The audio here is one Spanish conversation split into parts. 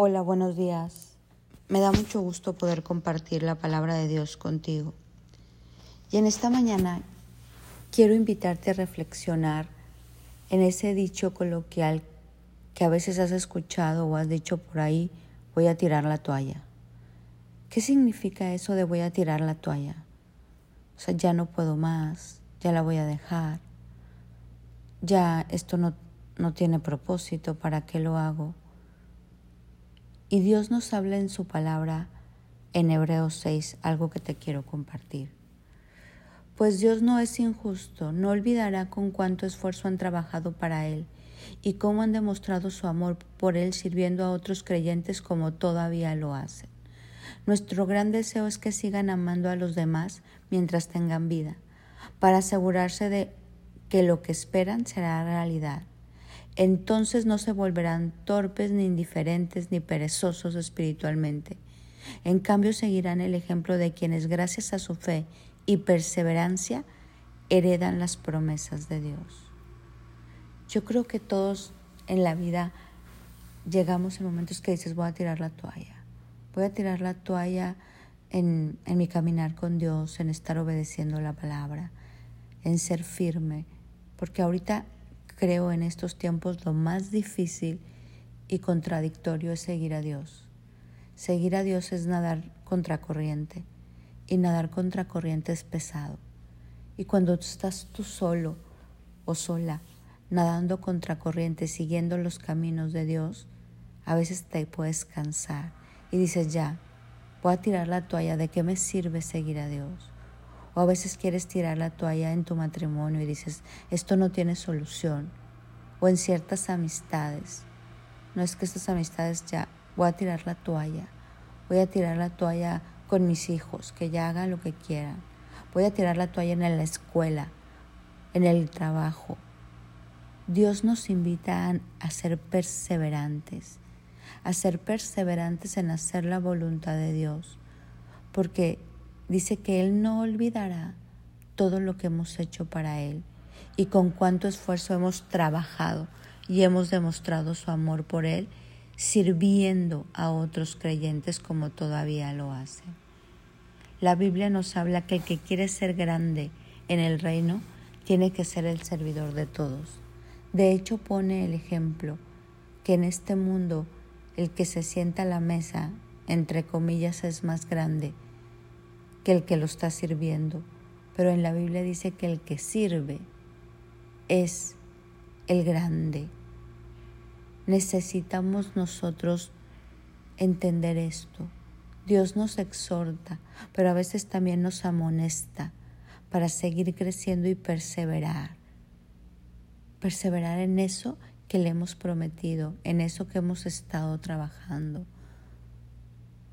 Hola, buenos días. Me da mucho gusto poder compartir la palabra de Dios contigo. Y en esta mañana quiero invitarte a reflexionar en ese dicho coloquial que a veces has escuchado o has dicho por ahí, voy a tirar la toalla. ¿Qué significa eso de voy a tirar la toalla? O sea, ya no puedo más, ya la voy a dejar, ya esto no, no tiene propósito, ¿para qué lo hago? Y Dios nos habla en su palabra en Hebreos 6, algo que te quiero compartir. Pues Dios no es injusto, no olvidará con cuánto esfuerzo han trabajado para Él y cómo han demostrado su amor por Él sirviendo a otros creyentes como todavía lo hacen. Nuestro gran deseo es que sigan amando a los demás mientras tengan vida, para asegurarse de que lo que esperan será realidad entonces no se volverán torpes ni indiferentes ni perezosos espiritualmente. En cambio seguirán el ejemplo de quienes gracias a su fe y perseverancia heredan las promesas de Dios. Yo creo que todos en la vida llegamos en momentos que dices voy a tirar la toalla. Voy a tirar la toalla en, en mi caminar con Dios, en estar obedeciendo la palabra, en ser firme, porque ahorita creo en estos tiempos lo más difícil y contradictorio es seguir a Dios. Seguir a Dios es nadar contracorriente y nadar contracorriente es pesado. Y cuando estás tú solo o sola, nadando contracorriente, siguiendo los caminos de Dios, a veces te puedes cansar y dices ya, voy a tirar la toalla, ¿de qué me sirve seguir a Dios? O a veces quieres tirar la toalla en tu matrimonio y dices, esto no tiene solución. O en ciertas amistades. No es que estas amistades ya, voy a tirar la toalla. Voy a tirar la toalla con mis hijos, que ya hagan lo que quieran. Voy a tirar la toalla en la escuela, en el trabajo. Dios nos invita a ser perseverantes, a ser perseverantes en hacer la voluntad de Dios, porque dice que Él no olvidará todo lo que hemos hecho para Él y con cuánto esfuerzo hemos trabajado y hemos demostrado su amor por Él, sirviendo a otros creyentes como todavía lo hace. La Biblia nos habla que el que quiere ser grande en el reino tiene que ser el servidor de todos. De hecho pone el ejemplo que en este mundo el que se sienta a la mesa, entre comillas, es más grande que el que lo está sirviendo, pero en la Biblia dice que el que sirve es el grande. Necesitamos nosotros entender esto. Dios nos exhorta, pero a veces también nos amonesta para seguir creciendo y perseverar. Perseverar en eso que le hemos prometido, en eso que hemos estado trabajando.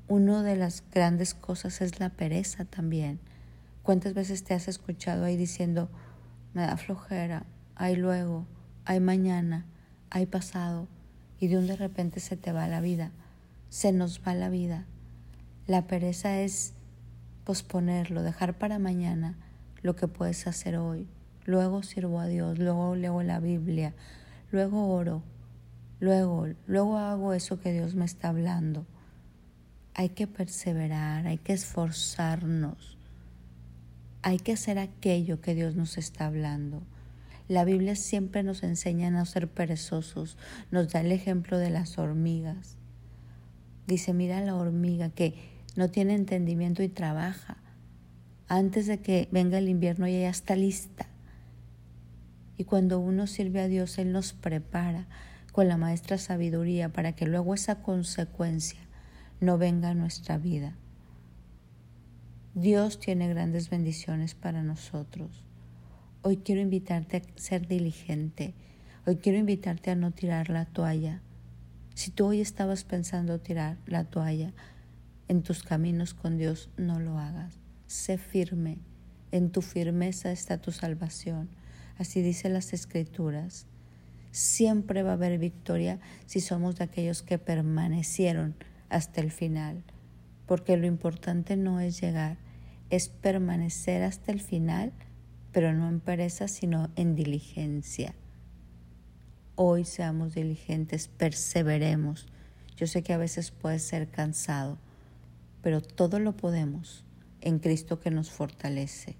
Una de las grandes cosas es la pereza también. ¿Cuántas veces te has escuchado ahí diciendo, me da flojera, hay luego, hay mañana, hay pasado, y de un de repente se te va la vida, se nos va la vida? La pereza es posponerlo, dejar para mañana lo que puedes hacer hoy. Luego sirvo a Dios, luego leo la Biblia, luego oro, luego, luego hago eso que Dios me está hablando hay que perseverar, hay que esforzarnos, hay que hacer aquello que Dios nos está hablando. La Biblia siempre nos enseña a no ser perezosos, nos da el ejemplo de las hormigas. Dice, mira la hormiga que no tiene entendimiento y trabaja. Antes de que venga el invierno ella ya está lista. Y cuando uno sirve a Dios, Él nos prepara con la maestra sabiduría para que luego esa consecuencia no venga nuestra vida. Dios tiene grandes bendiciones para nosotros. Hoy quiero invitarte a ser diligente. Hoy quiero invitarte a no tirar la toalla. Si tú hoy estabas pensando tirar la toalla en tus caminos con Dios, no lo hagas. Sé firme. En tu firmeza está tu salvación. Así dice las escrituras. Siempre va a haber victoria si somos de aquellos que permanecieron hasta el final, porque lo importante no es llegar, es permanecer hasta el final, pero no en pereza, sino en diligencia. Hoy seamos diligentes, perseveremos. Yo sé que a veces puede ser cansado, pero todo lo podemos en Cristo que nos fortalece.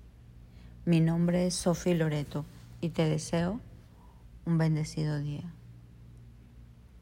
Mi nombre es Sofi Loreto y te deseo un bendecido día.